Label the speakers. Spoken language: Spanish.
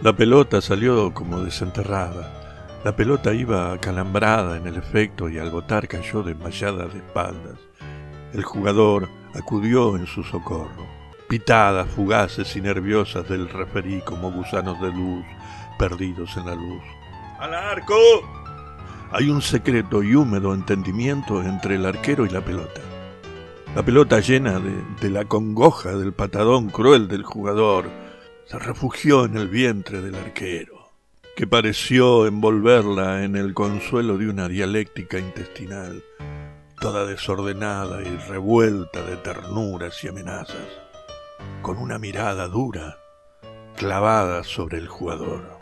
Speaker 1: La pelota salió como desenterrada. La pelota iba acalambrada en el efecto y al botar cayó desmayada de espaldas. El jugador acudió en su socorro. Pitadas fugaces y nerviosas del referí como gusanos de luz perdidos en la luz. ¡Al arco! Hay un secreto y húmedo entendimiento entre el arquero y la pelota. La pelota llena de, de la congoja del patadón cruel del jugador se refugió en el vientre del arquero, que pareció envolverla en el consuelo de una dialéctica intestinal, toda desordenada y revuelta de ternuras y amenazas, con una mirada dura clavada sobre el jugador.